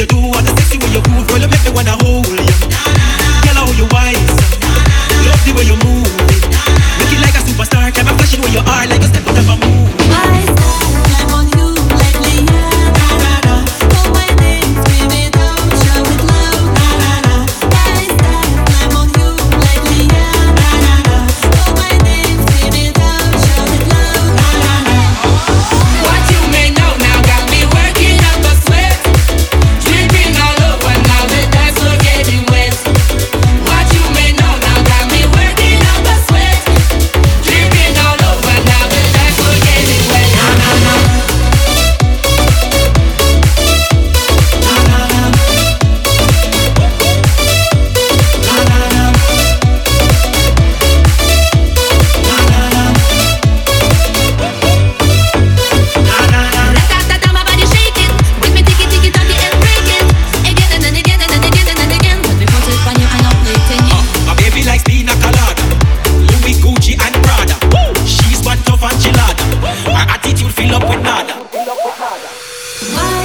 you do, all the sexy way you move, girl, you make me wanna hold. Wow.